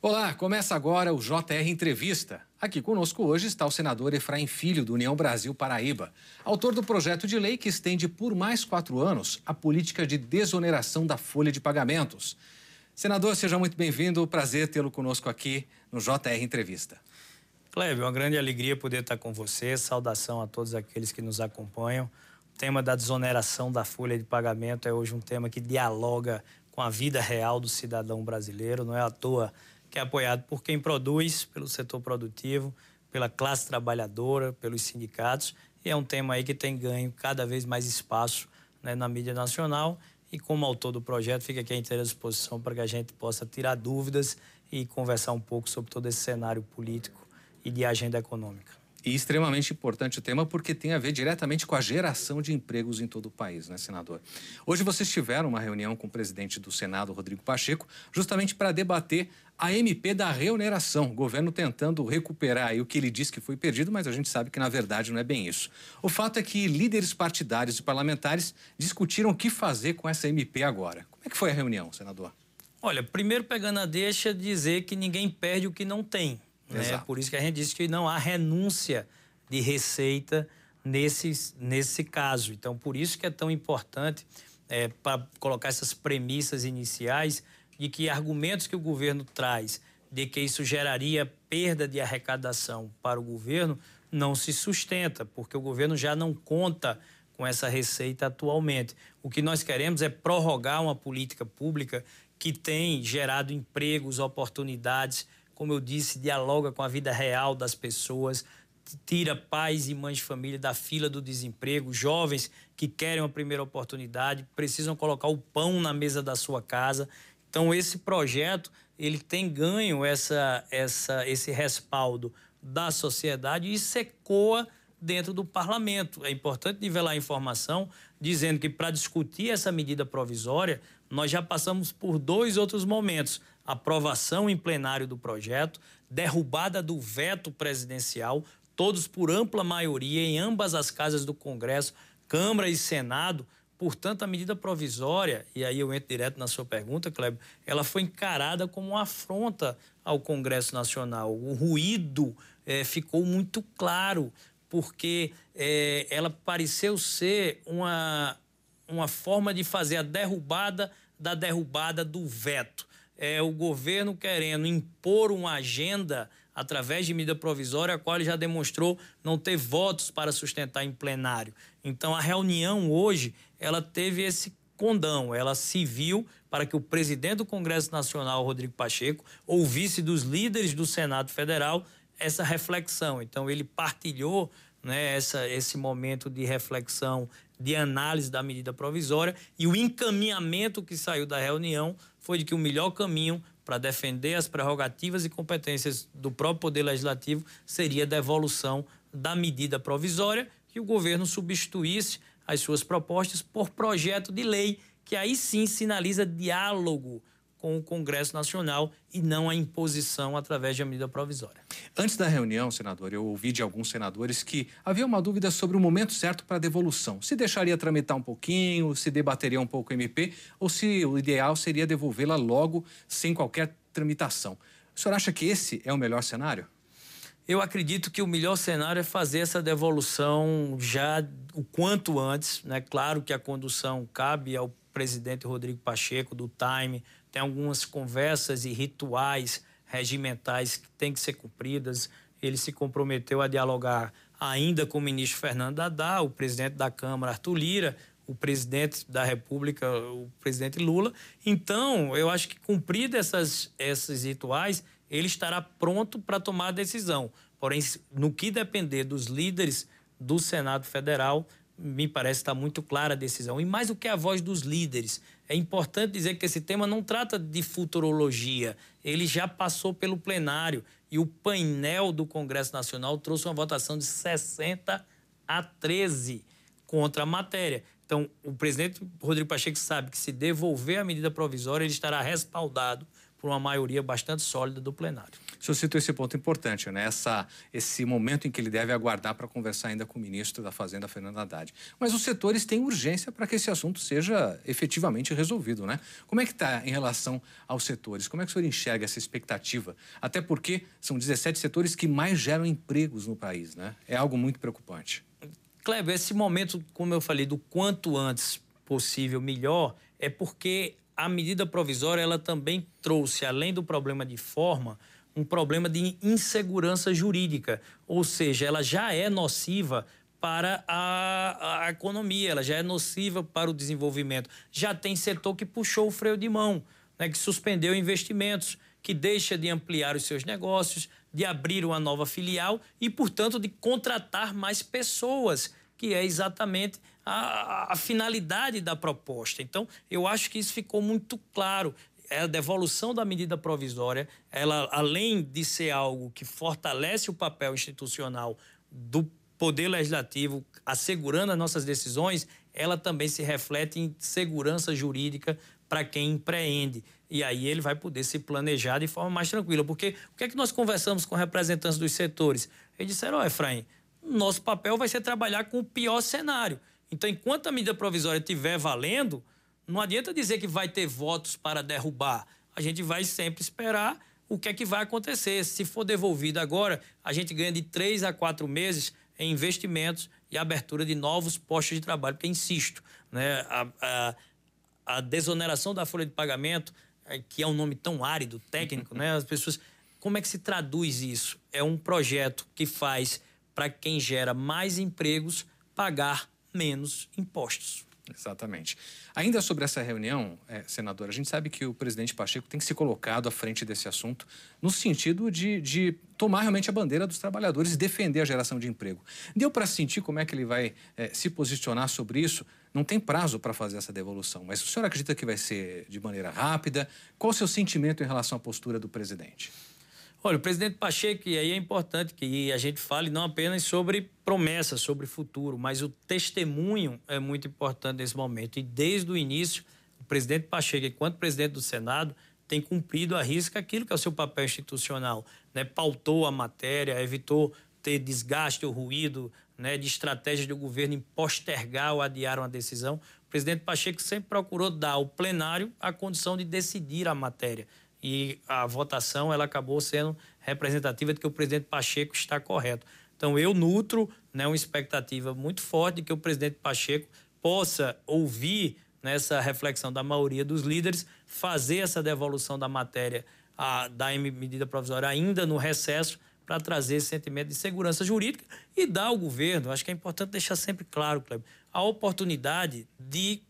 Olá, começa agora o JR Entrevista. Aqui conosco hoje está o senador Efraim Filho, do União Brasil Paraíba, autor do projeto de lei que estende por mais quatro anos a política de desoneração da folha de pagamentos. Senador, seja muito bem-vindo. Prazer tê-lo conosco aqui no JR Entrevista. Clébio, uma grande alegria poder estar com você. Saudação a todos aqueles que nos acompanham. O tema da desoneração da folha de pagamento é hoje um tema que dialoga com a vida real do cidadão brasileiro. Não é à toa que é apoiado por quem produz, pelo setor produtivo, pela classe trabalhadora, pelos sindicatos. E é um tema aí que tem ganho cada vez mais espaço né, na mídia nacional. E como autor do projeto, fica aqui à inteira disposição para que a gente possa tirar dúvidas e conversar um pouco sobre todo esse cenário político e de agenda econômica. E extremamente importante o tema porque tem a ver diretamente com a geração de empregos em todo o país, né, senador? Hoje vocês tiveram uma reunião com o presidente do Senado, Rodrigo Pacheco, justamente para debater a MP da reoneração. O governo tentando recuperar o que ele disse que foi perdido, mas a gente sabe que na verdade não é bem isso. O fato é que líderes partidários e parlamentares discutiram o que fazer com essa MP agora. Como é que foi a reunião, senador? Olha, primeiro pegando a deixa, dizer que ninguém perde o que não tem. Né? Por isso que a gente disse que não há renúncia de receita nesse, nesse caso. Então, por isso que é tão importante é, para colocar essas premissas iniciais de que argumentos que o governo traz de que isso geraria perda de arrecadação para o governo não se sustenta, porque o governo já não conta com essa receita atualmente. O que nós queremos é prorrogar uma política pública que tem gerado empregos, oportunidades como eu disse, dialoga com a vida real das pessoas, tira pais e mães de família da fila do desemprego, jovens que querem uma primeira oportunidade, precisam colocar o pão na mesa da sua casa. Então esse projeto, ele tem ganho essa, essa, esse respaldo da sociedade e isso ecoa dentro do parlamento. É importante nivelar a informação dizendo que para discutir essa medida provisória, nós já passamos por dois outros momentos aprovação em plenário do projeto, derrubada do veto presidencial, todos por ampla maioria em ambas as casas do Congresso, Câmara e Senado. Portanto, a medida provisória, e aí eu entro direto na sua pergunta, Kleber, ela foi encarada como uma afronta ao Congresso Nacional. O ruído é, ficou muito claro, porque é, ela pareceu ser uma, uma forma de fazer a derrubada da derrubada do veto é o governo querendo impor uma agenda através de medida provisória, a qual ele já demonstrou não ter votos para sustentar em plenário. Então, a reunião hoje, ela teve esse condão, ela se viu para que o presidente do Congresso Nacional, Rodrigo Pacheco, ouvisse dos líderes do Senado Federal essa reflexão. Então, ele partilhou né, essa, esse momento de reflexão, de análise da medida provisória e o encaminhamento que saiu da reunião foi de que o melhor caminho para defender as prerrogativas e competências do próprio Poder Legislativo seria a devolução da medida provisória que o governo substituísse as suas propostas por projeto de lei, que aí sim sinaliza diálogo com o Congresso Nacional e não a imposição através de medida provisória. Antes da reunião, senador, eu ouvi de alguns senadores que havia uma dúvida sobre o momento certo para a devolução. Se deixaria tramitar um pouquinho, se debateria um pouco o MP, ou se o ideal seria devolvê-la logo, sem qualquer tramitação. O senhor acha que esse é o melhor cenário? Eu acredito que o melhor cenário é fazer essa devolução já o quanto antes. Né? Claro que a condução cabe ao presidente Rodrigo Pacheco, do Time, tem algumas conversas e rituais regimentais que têm que ser cumpridas. Ele se comprometeu a dialogar ainda com o ministro Fernando Haddad, o presidente da Câmara, Arthur Lira, o presidente da República, o presidente Lula. Então, eu acho que cumprido essas, esses rituais, ele estará pronto para tomar a decisão. Porém, no que depender dos líderes do Senado Federal, me parece estar muito clara a decisão. E mais do que a voz dos líderes, é importante dizer que esse tema não trata de futurologia. Ele já passou pelo plenário e o painel do Congresso Nacional trouxe uma votação de 60 a 13 contra a matéria. Então, o presidente Rodrigo Pacheco sabe que se devolver a medida provisória, ele estará respaldado por uma maioria bastante sólida do plenário. O senhor citou esse ponto importante, né? Essa, esse momento em que ele deve aguardar para conversar ainda com o ministro da Fazenda, Fernando Haddad. Mas os setores têm urgência para que esse assunto seja efetivamente resolvido, né? Como é que está em relação aos setores? Como é que o senhor enxerga essa expectativa? Até porque são 17 setores que mais geram empregos no país, né? É algo muito preocupante. Kleber, esse momento, como eu falei, do quanto antes possível melhor, é porque a medida provisória ela também trouxe, além do problema de forma, um problema de insegurança jurídica, ou seja, ela já é nociva para a, a, economia, ela já é nociva para o desenvolvimento. Já tem setor que puxou o freio de mão, né, que suspendeu investimentos, que deixa de ampliar os seus negócios, de abrir uma nova filial e, portanto, de contratar mais pessoas, que é exatamente a, a, finalidade da proposta. Então, eu acho que isso ficou muito claro. É a devolução da medida provisória, ela, além de ser algo que fortalece o papel institucional do Poder Legislativo, assegurando as nossas decisões, ela também se reflete em segurança jurídica para quem empreende. E aí ele vai poder se planejar de forma mais tranquila. Porque o que é que nós conversamos com representantes dos setores? Eles disseram, ó, oh, Efraim, nosso papel vai ser trabalhar com o pior cenário. Então, enquanto a medida provisória estiver valendo, não adianta dizer que vai ter votos para derrubar. A gente vai sempre esperar o que é que vai acontecer. Se for devolvido agora, a gente ganha de três a quatro meses em investimentos e abertura de novos postos de trabalho. Porque, insisto, né, a, a, a desoneração da folha de pagamento, é, que é um nome tão árido, técnico, né, as pessoas. Como é que se traduz isso? É um projeto que faz para quem gera mais empregos pagar menos impostos. Exatamente. Ainda sobre essa reunião, é, senador, a gente sabe que o presidente Pacheco tem se colocado à frente desse assunto no sentido de, de tomar realmente a bandeira dos trabalhadores e defender a geração de emprego. Deu para sentir como é que ele vai é, se posicionar sobre isso? Não tem prazo para fazer essa devolução, mas o senhor acredita que vai ser de maneira rápida? Qual o seu sentimento em relação à postura do presidente? Olha, o presidente Pacheco, e aí é importante que a gente fale não apenas sobre promessas, sobre futuro, mas o testemunho é muito importante nesse momento. E desde o início, o presidente Pacheco, enquanto presidente do Senado, tem cumprido a risca aquilo que é o seu papel institucional. Né? Pautou a matéria, evitou ter desgaste ou ruído né, de estratégias do governo em postergar ou adiar uma decisão. O presidente Pacheco sempre procurou dar ao plenário a condição de decidir a matéria e a votação ela acabou sendo representativa de que o presidente Pacheco está correto. Então eu nutro né, uma expectativa muito forte de que o presidente Pacheco possa ouvir nessa reflexão da maioria dos líderes, fazer essa devolução da matéria a, da medida provisória ainda no recesso para trazer esse sentimento de segurança jurídica e dar ao governo, acho que é importante deixar sempre claro, Kleber, a oportunidade de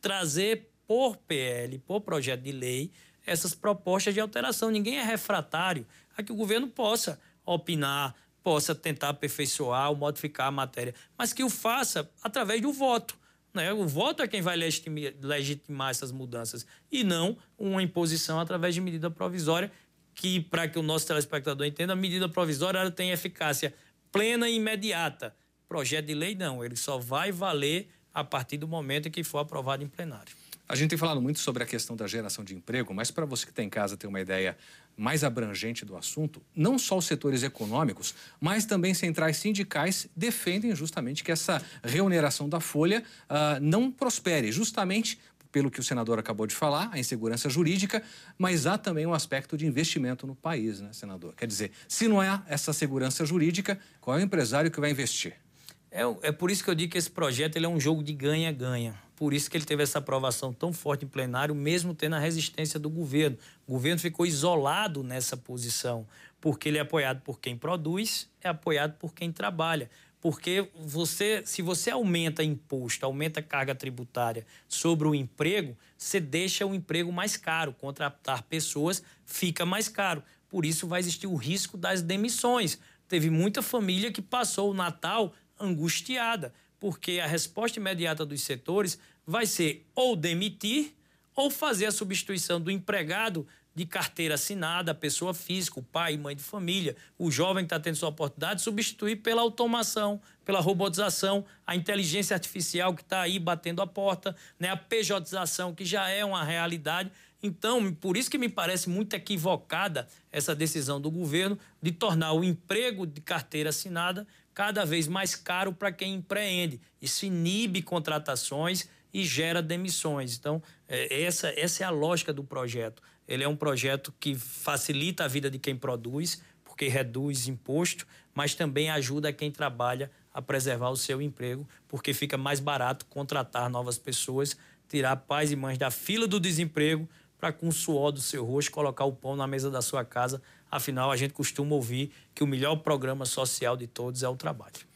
trazer por PL, por projeto de lei, essas propostas de alteração. Ninguém é refratário a que o governo possa opinar, possa tentar aperfeiçoar ou modificar a matéria, mas que o faça através do voto. Né? O voto é quem vai legitimar, legitimar essas mudanças e não uma imposição através de medida provisória, que, para que o nosso telespectador entenda, a medida provisória tem eficácia plena e imediata. Projeto de lei, não, ele só vai valer a partir do momento em que for aprovado em plenário. A gente tem falado muito sobre a questão da geração de emprego, mas para você que está em casa ter uma ideia mais abrangente do assunto, não só os setores econômicos, mas também centrais sindicais defendem justamente que essa reoneração da folha uh, não prospere, justamente pelo que o senador acabou de falar, a insegurança jurídica, mas há também um aspecto de investimento no país, né, senador? Quer dizer, se não há essa segurança jurídica, qual é o empresário que vai investir? É, é por isso que eu digo que esse projeto ele é um jogo de ganha-ganha. Por isso que ele teve essa aprovação tão forte em plenário, mesmo tendo a resistência do governo. O governo ficou isolado nessa posição, porque ele é apoiado por quem produz, é apoiado por quem trabalha. Porque você, se você aumenta imposto, aumenta carga tributária sobre o emprego, você deixa o emprego mais caro. Contratar pessoas fica mais caro. Por isso vai existir o risco das demissões. Teve muita família que passou o Natal angustiada, porque a resposta imediata dos setores vai ser ou demitir ou fazer a substituição do empregado de carteira assinada, pessoa física, o pai mãe de família, o jovem que está tendo sua oportunidade, substituir pela automação, pela robotização, a inteligência artificial que está aí batendo a porta, né? a pejotização, que já é uma realidade. Então, por isso que me parece muito equivocada essa decisão do governo de tornar o emprego de carteira assinada cada vez mais caro para quem empreende. Isso inibe contratações e gera demissões. Então, é, essa, essa é a lógica do projeto. Ele é um projeto que facilita a vida de quem produz, porque reduz imposto, mas também ajuda quem trabalha a preservar o seu emprego, porque fica mais barato contratar novas pessoas, tirar pais e mães da fila do desemprego para com o suor do seu rosto colocar o pão na mesa da sua casa. Afinal, a gente costuma ouvir que o melhor programa social de todos é o trabalho.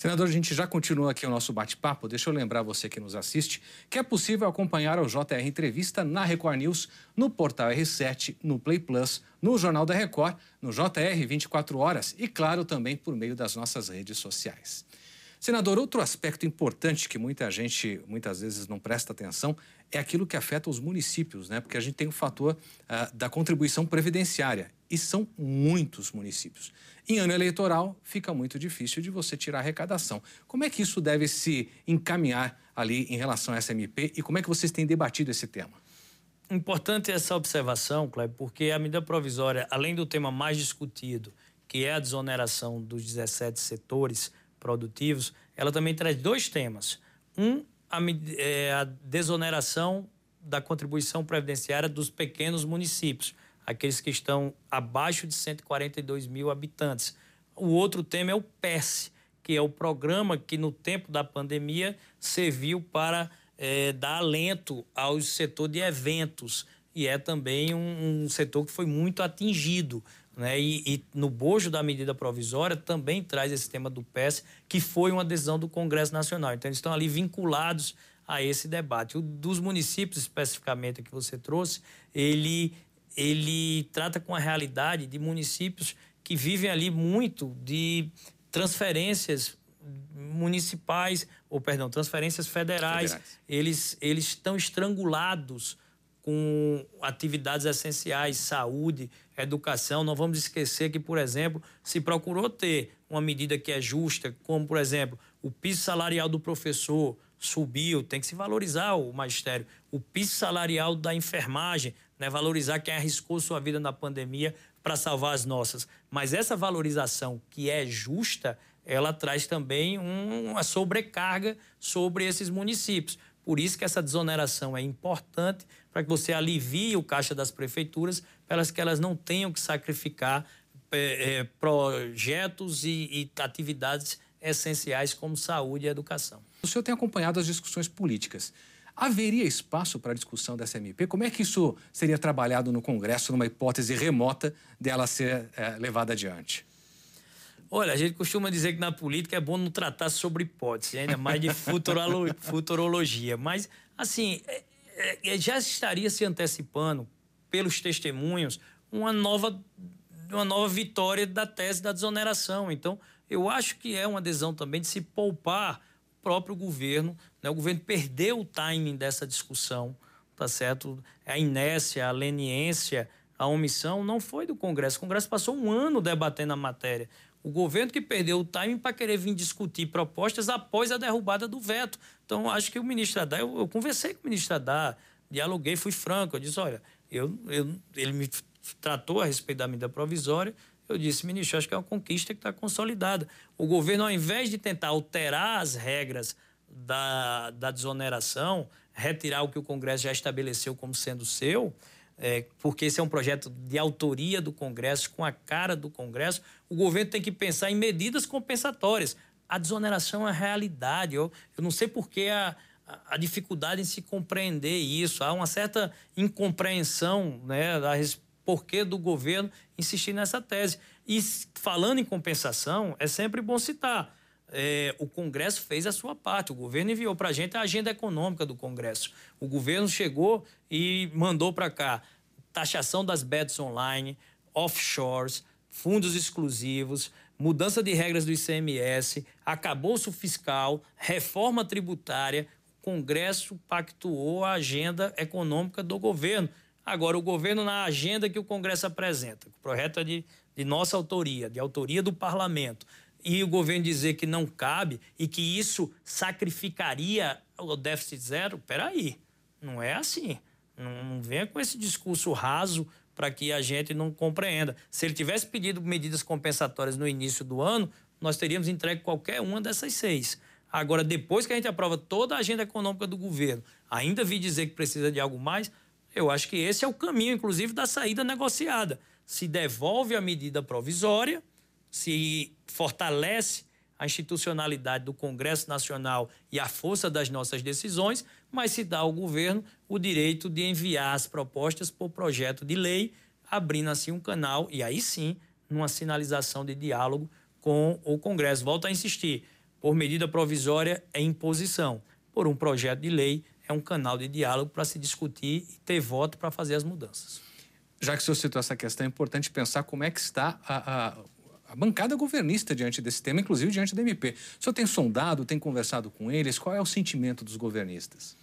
Senador, a gente já continua aqui o nosso bate-papo. Deixa eu lembrar você que nos assiste que é possível acompanhar o JR Entrevista na Record News, no portal R7, no Play Plus, no Jornal da Record, no JR 24 Horas e, claro, também por meio das nossas redes sociais. Senador, outro aspecto importante que muita gente muitas vezes não presta atenção é aquilo que afeta os municípios, né? Porque a gente tem o fator uh, da contribuição previdenciária e são muitos municípios. Em ano eleitoral, fica muito difícil de você tirar arrecadação. Como é que isso deve se encaminhar ali em relação à SMP e como é que vocês têm debatido esse tema? Importante essa observação, Cleber, porque a medida provisória, além do tema mais discutido, que é a desoneração dos 17 setores, produtivos, ela também traz dois temas. Um, a, é, a desoneração da contribuição previdenciária dos pequenos municípios, aqueles que estão abaixo de 142 mil habitantes. O outro tema é o PES, que é o programa que, no tempo da pandemia, serviu para é, dar alento ao setor de eventos. E é também um, um setor que foi muito atingido. Né? E, e, no bojo da medida provisória também traz esse tema do PES, que foi uma decisão do Congresso Nacional. Então, eles estão ali vinculados a esse debate. O dos municípios, especificamente, que você trouxe, ele, ele trata com a realidade de municípios que vivem ali muito de transferências municipais, ou perdão, transferências federais. federais. Eles, eles estão estrangulados com atividades essenciais, saúde, educação. Não vamos esquecer que, por exemplo, se procurou ter uma medida que é justa, como, por exemplo, o piso salarial do professor subiu, tem que se valorizar o magistério. O piso salarial da enfermagem, né, valorizar quem arriscou sua vida na pandemia para salvar as nossas. Mas essa valorização que é justa, ela traz também um, uma sobrecarga sobre esses municípios. Por isso que essa desoneração é importante para que você alivie o caixa das prefeituras, para que elas não tenham que sacrificar é, é, projetos e, e atividades essenciais como saúde e educação. O senhor tem acompanhado as discussões políticas. Haveria espaço para a discussão dessa MP? Como é que isso seria trabalhado no Congresso, numa hipótese remota dela ser é, levada adiante? Olha, a gente costuma dizer que na política é bom não tratar sobre hipótese, ainda mais de futurolo, futurologia. Mas, assim, é, já estaria se antecipando, pelos testemunhos, uma nova, uma nova vitória da tese da desoneração. Então, eu acho que é uma adesão também de se poupar o próprio governo. Né? O governo perdeu o timing dessa discussão, tá certo? A inércia, a leniência, a omissão não foi do Congresso. O Congresso passou um ano debatendo a matéria. O governo que perdeu o timing para querer vir discutir propostas após a derrubada do veto. Então, acho que o ministro Haddad, eu, eu conversei com o ministro Haddad, dialoguei, fui franco. Eu disse: olha, eu, eu, ele me tratou a respeito da medida provisória. Eu disse, ministro, acho que é uma conquista que está consolidada. O governo, ao invés de tentar alterar as regras da, da desoneração, retirar o que o Congresso já estabeleceu como sendo seu, é, porque esse é um projeto de autoria do Congresso, com a cara do Congresso, o governo tem que pensar em medidas compensatórias. A desoneração é a realidade. Eu, eu não sei por que a, a dificuldade em se compreender isso. Há uma certa incompreensão né, da porquê do governo insistir nessa tese. E falando em compensação, é sempre bom citar. É, o Congresso fez a sua parte. O governo enviou para a gente a agenda econômica do Congresso. O governo chegou e mandou para cá taxação das bets online, offshores, fundos exclusivos, mudança de regras do ICMS, acabouço fiscal, reforma tributária. O Congresso pactuou a agenda econômica do governo. Agora, o governo, na agenda que o Congresso apresenta, o projeto é de, de nossa autoria, de autoria do parlamento, e o governo dizer que não cabe e que isso sacrificaria o déficit zero, peraí, não é assim. Não, não venha com esse discurso raso para que a gente não compreenda. Se ele tivesse pedido medidas compensatórias no início do ano, nós teríamos entregue qualquer uma dessas seis. Agora, depois que a gente aprova toda a agenda econômica do governo, ainda vi dizer que precisa de algo mais, eu acho que esse é o caminho, inclusive, da saída negociada. Se devolve a medida provisória, se fortalece a institucionalidade do Congresso Nacional e a força das nossas decisões, mas se dá ao governo o direito de enviar as propostas por projeto de lei, abrindo assim um canal e aí sim numa sinalização de diálogo com o Congresso. Volto a insistir, por medida provisória é imposição, por um projeto de lei é um canal de diálogo para se discutir e ter voto para fazer as mudanças. Já que o senhor citou essa questão, é importante pensar como é que está a, a a bancada governista diante desse tema, inclusive diante da MP. O senhor tem sondado, tem conversado com eles? Qual é o sentimento dos governistas?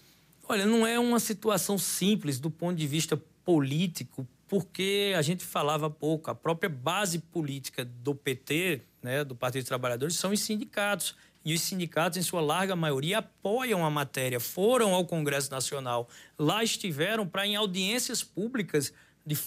Olha, não é uma situação simples do ponto de vista político, porque a gente falava pouco. A própria base política do PT, né, do Partido dos Trabalhadores, são os sindicatos. E os sindicatos, em sua larga maioria, apoiam a matéria, foram ao Congresso Nacional. Lá estiveram para, em audiências públicas, de,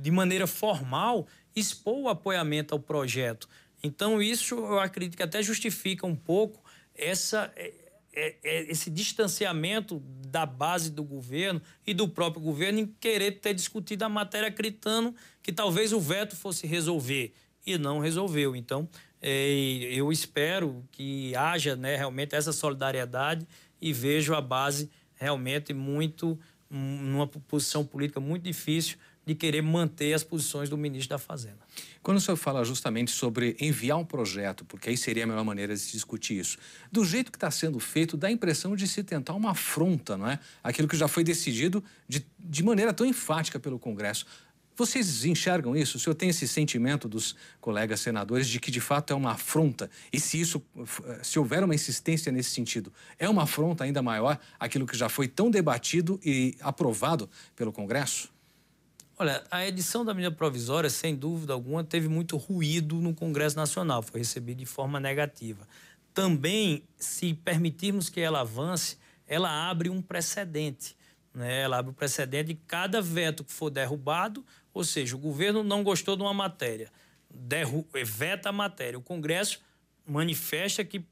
de maneira formal, expor o apoiamento ao projeto. Então, isso eu acredito que até justifica um pouco essa, é, é, é, esse distanciamento da base do governo e do próprio governo em querer ter discutido a matéria acreditando que talvez o veto fosse resolver e não resolveu. Então, eu espero que haja né, realmente essa solidariedade e vejo a base realmente muito numa posição política muito difícil de querer manter as posições do ministro da Fazenda. Quando o senhor fala justamente sobre enviar um projeto, porque aí seria a melhor maneira de se discutir isso, do jeito que está sendo feito, dá a impressão de se tentar uma afronta, não é? Aquilo que já foi decidido de, de maneira tão enfática pelo Congresso. Vocês enxergam isso? O senhor tem esse sentimento dos colegas senadores de que de fato é uma afronta? E se isso, se houver uma insistência nesse sentido, é uma afronta ainda maior aquilo que já foi tão debatido e aprovado pelo Congresso? Olha, a edição da medida provisória, sem dúvida alguma, teve muito ruído no Congresso Nacional, foi recebida de forma negativa. Também, se permitirmos que ela avance, ela abre um precedente. Né? Ela abre um precedente de cada veto que for derrubado, ou seja, o governo não gostou de uma matéria, derru veta a matéria. O Congresso manifesta que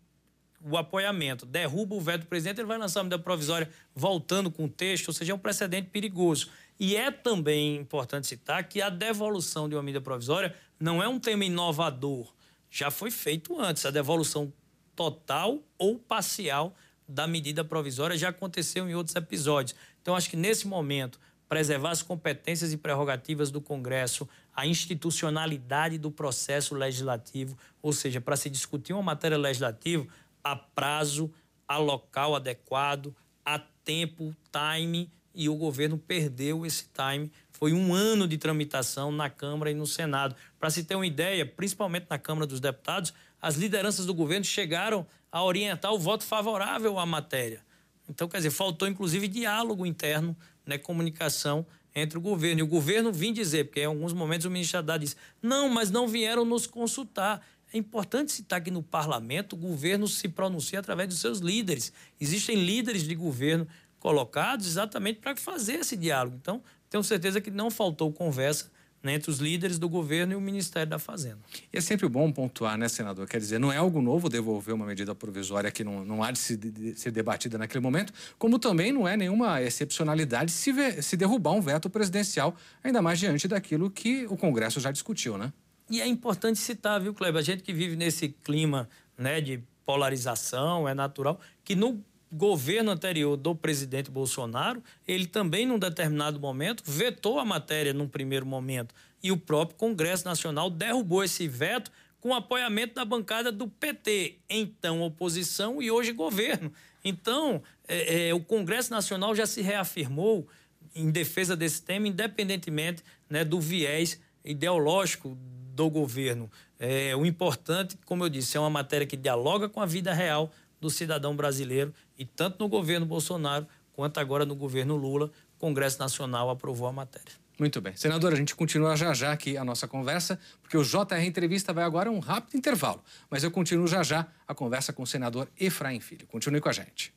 o apoiamento, derruba o veto do presidente, ele vai lançar a medida provisória voltando com o texto, ou seja, é um precedente perigoso. E é também importante citar que a devolução de uma medida provisória não é um tema inovador. Já foi feito antes. A devolução total ou parcial da medida provisória já aconteceu em outros episódios. Então, acho que nesse momento, preservar as competências e prerrogativas do Congresso, a institucionalidade do processo legislativo, ou seja, para se discutir uma matéria legislativa, a prazo, a local adequado, a tempo, time e o governo perdeu esse time. Foi um ano de tramitação na Câmara e no Senado. Para se ter uma ideia, principalmente na Câmara dos Deputados, as lideranças do governo chegaram a orientar o voto favorável à matéria. Então, quer dizer, faltou inclusive diálogo interno, né, comunicação entre o governo. E o governo vinha dizer, porque em alguns momentos o ministro Haddad disse: não, mas não vieram nos consultar. É importante citar que no parlamento o governo se pronuncia através dos seus líderes. Existem líderes de governo colocados exatamente para fazer esse diálogo. Então, tenho certeza que não faltou conversa né, entre os líderes do governo e o Ministério da Fazenda. E é sempre bom pontuar, né, senador? Quer dizer, não é algo novo devolver uma medida provisória que não, não há de, se, de ser debatida naquele momento, como também não é nenhuma excepcionalidade se, se derrubar um veto presidencial, ainda mais diante daquilo que o Congresso já discutiu, né? E é importante citar, viu, Kleber? A gente que vive nesse clima né, de polarização, é natural, que no governo anterior do presidente Bolsonaro, ele também, num determinado momento, vetou a matéria num primeiro momento. E o próprio Congresso Nacional derrubou esse veto com apoiamento da bancada do PT, então oposição e hoje governo. Então, é, é, o Congresso Nacional já se reafirmou em defesa desse tema, independentemente né, do viés ideológico do governo. É, o importante, como eu disse, é uma matéria que dialoga com a vida real do cidadão brasileiro e tanto no governo Bolsonaro quanto agora no governo Lula, o Congresso Nacional aprovou a matéria. Muito bem. Senador, a gente continua já já aqui a nossa conversa, porque o JR Entrevista vai agora a um rápido intervalo. Mas eu continuo já já a conversa com o senador Efraim Filho. Continue com a gente.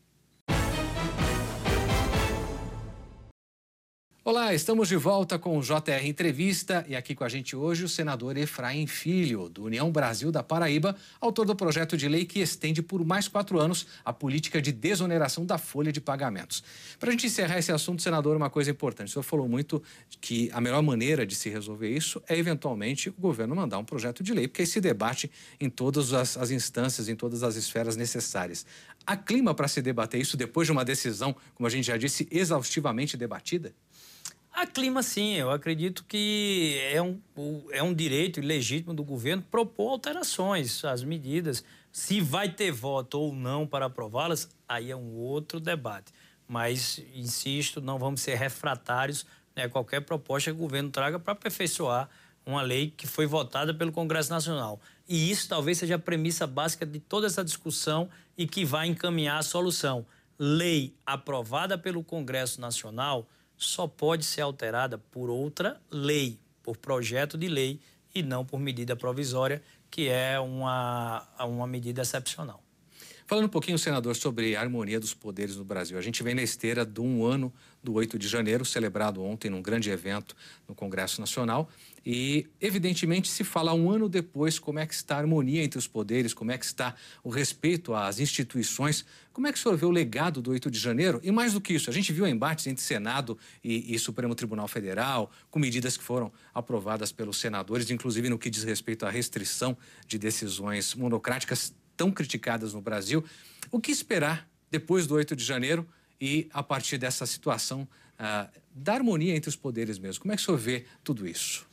Olá, estamos de volta com o JR Entrevista e aqui com a gente hoje o senador Efraim Filho, do União Brasil da Paraíba, autor do projeto de lei que estende por mais quatro anos a política de desoneração da folha de pagamentos. Para a gente encerrar esse assunto, senador, uma coisa importante. O senhor falou muito que a melhor maneira de se resolver isso é, eventualmente, o governo mandar um projeto de lei, porque aí se debate em todas as, as instâncias, em todas as esferas necessárias. Há clima para se debater isso depois de uma decisão, como a gente já disse, exaustivamente debatida? Há clima, sim. Eu acredito que é um, é um direito legítimo do governo propor alterações às medidas. Se vai ter voto ou não para aprová-las, aí é um outro debate. Mas, insisto, não vamos ser refratários né, a qualquer proposta que o governo traga para aperfeiçoar uma lei que foi votada pelo Congresso Nacional. E isso talvez seja a premissa básica de toda essa discussão e que vai encaminhar a solução. Lei aprovada pelo Congresso Nacional só pode ser alterada por outra lei, por projeto de lei e não por medida provisória, que é uma, uma medida excepcional. Falando um pouquinho, senador, sobre a harmonia dos poderes no Brasil. A gente vem na esteira de um ano do 8 de janeiro, celebrado ontem num grande evento no Congresso Nacional. E, evidentemente, se fala um ano depois como é que está a harmonia entre os poderes, como é que está o respeito às instituições. Como é que o senhor vê o legado do 8 de janeiro? E mais do que isso, a gente viu embates entre Senado e, e Supremo Tribunal Federal, com medidas que foram aprovadas pelos senadores, inclusive no que diz respeito à restrição de decisões monocráticas tão criticadas no Brasil. O que esperar depois do 8 de janeiro e a partir dessa situação uh, da harmonia entre os poderes mesmo? Como é que o senhor vê tudo isso?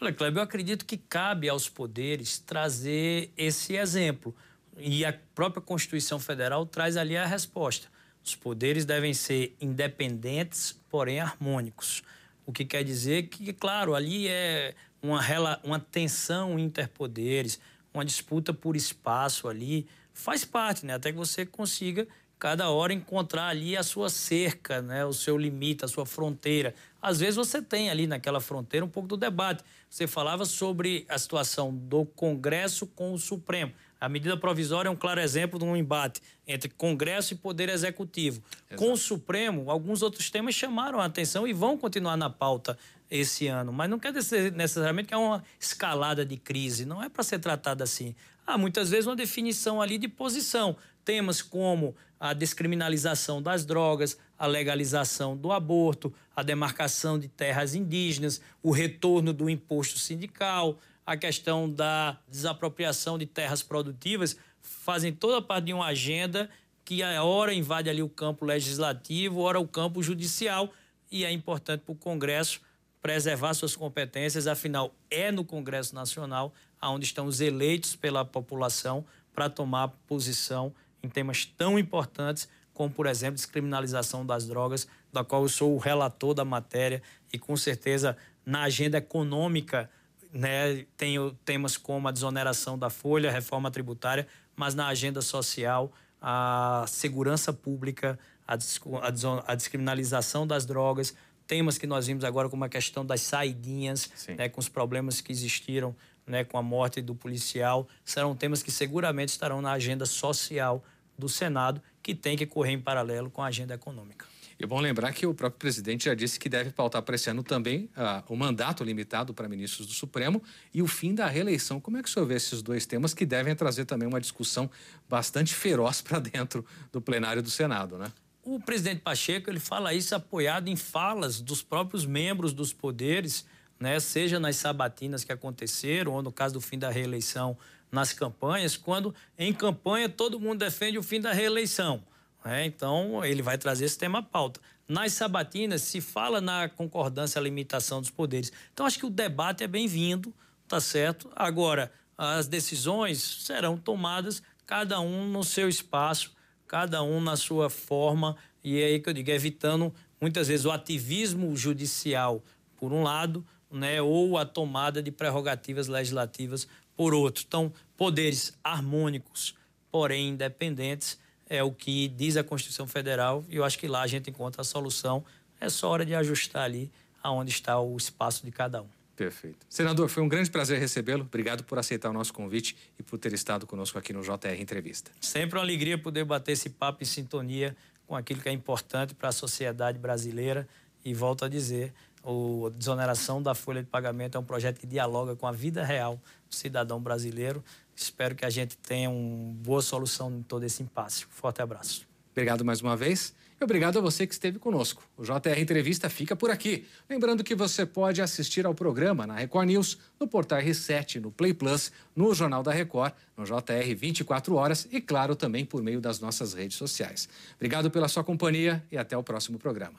Olha, Kleber, eu acredito que cabe aos poderes trazer esse exemplo. E a própria Constituição Federal traz ali a resposta. Os poderes devem ser independentes, porém harmônicos. O que quer dizer que, claro, ali é uma, uma tensão interpoderes, uma disputa por espaço ali, faz parte, né? Até que você consiga cada hora encontrar ali a sua cerca, né, o seu limite, a sua fronteira. Às vezes você tem ali naquela fronteira um pouco do debate. Você falava sobre a situação do Congresso com o Supremo. A medida provisória é um claro exemplo de um embate entre Congresso e Poder Executivo. Exato. Com o Supremo, alguns outros temas chamaram a atenção e vão continuar na pauta esse ano. Mas não quer dizer necessariamente que é uma escalada de crise. Não é para ser tratada assim. Há muitas vezes uma definição ali de posição. Temas como a descriminalização das drogas, a legalização do aborto, a demarcação de terras indígenas, o retorno do imposto sindical, a questão da desapropriação de terras produtivas, fazem toda parte de uma agenda que a hora invade ali o campo legislativo, ora o campo judicial, e é importante para o Congresso preservar suas competências, afinal, é no Congresso Nacional onde estão os eleitos pela população para tomar posição em temas tão importantes como, por exemplo, descriminalização das drogas, da qual eu sou o relator da matéria e, com certeza, na agenda econômica, né, tenho temas como a desoneração da folha, a reforma tributária, mas na agenda social, a segurança pública, a, a, a descriminalização das drogas, temas que nós vimos agora, como a questão das saidinhas, né, com os problemas que existiram né, com a morte do policial, serão temas que seguramente estarão na agenda social do Senado, que tem que correr em paralelo com a agenda econômica. E é bom lembrar que o próprio presidente já disse que deve pautar para esse ano também uh, o mandato limitado para ministros do Supremo e o fim da reeleição. Como é que o senhor vê esses dois temas que devem trazer também uma discussão bastante feroz para dentro do plenário do Senado, né? O presidente Pacheco ele fala isso apoiado em falas dos próprios membros dos poderes, né, seja nas sabatinas que aconteceram ou no caso do fim da reeleição nas campanhas, quando em campanha todo mundo defende o fim da reeleição. Né? Então ele vai trazer esse tema à pauta. Nas sabatinas se fala na concordância à limitação dos poderes. Então acho que o debate é bem-vindo, tá certo? Agora as decisões serão tomadas cada um no seu espaço cada um na sua forma, e é aí que eu digo, evitando muitas vezes o ativismo judicial, por um lado, né, ou a tomada de prerrogativas legislativas por outro. Então, poderes harmônicos, porém independentes, é o que diz a Constituição Federal, e eu acho que lá a gente encontra a solução. É só hora de ajustar ali aonde está o espaço de cada um. Perfeito. Senador, foi um grande prazer recebê-lo. Obrigado por aceitar o nosso convite e por ter estado conosco aqui no JR Entrevista. Sempre uma alegria poder bater esse papo em sintonia com aquilo que é importante para a sociedade brasileira E volto a dizer, a desoneração da folha de pagamento é um projeto que dialoga com a vida real do cidadão brasileiro. Espero que a gente tenha uma boa solução em todo esse impasse. Forte abraço. Obrigado mais uma vez. E obrigado a você que esteve conosco. O JR Entrevista fica por aqui. Lembrando que você pode assistir ao programa na Record News, no Portal R7, no Play Plus, no Jornal da Record, no JR 24 horas e, claro, também por meio das nossas redes sociais. Obrigado pela sua companhia e até o próximo programa.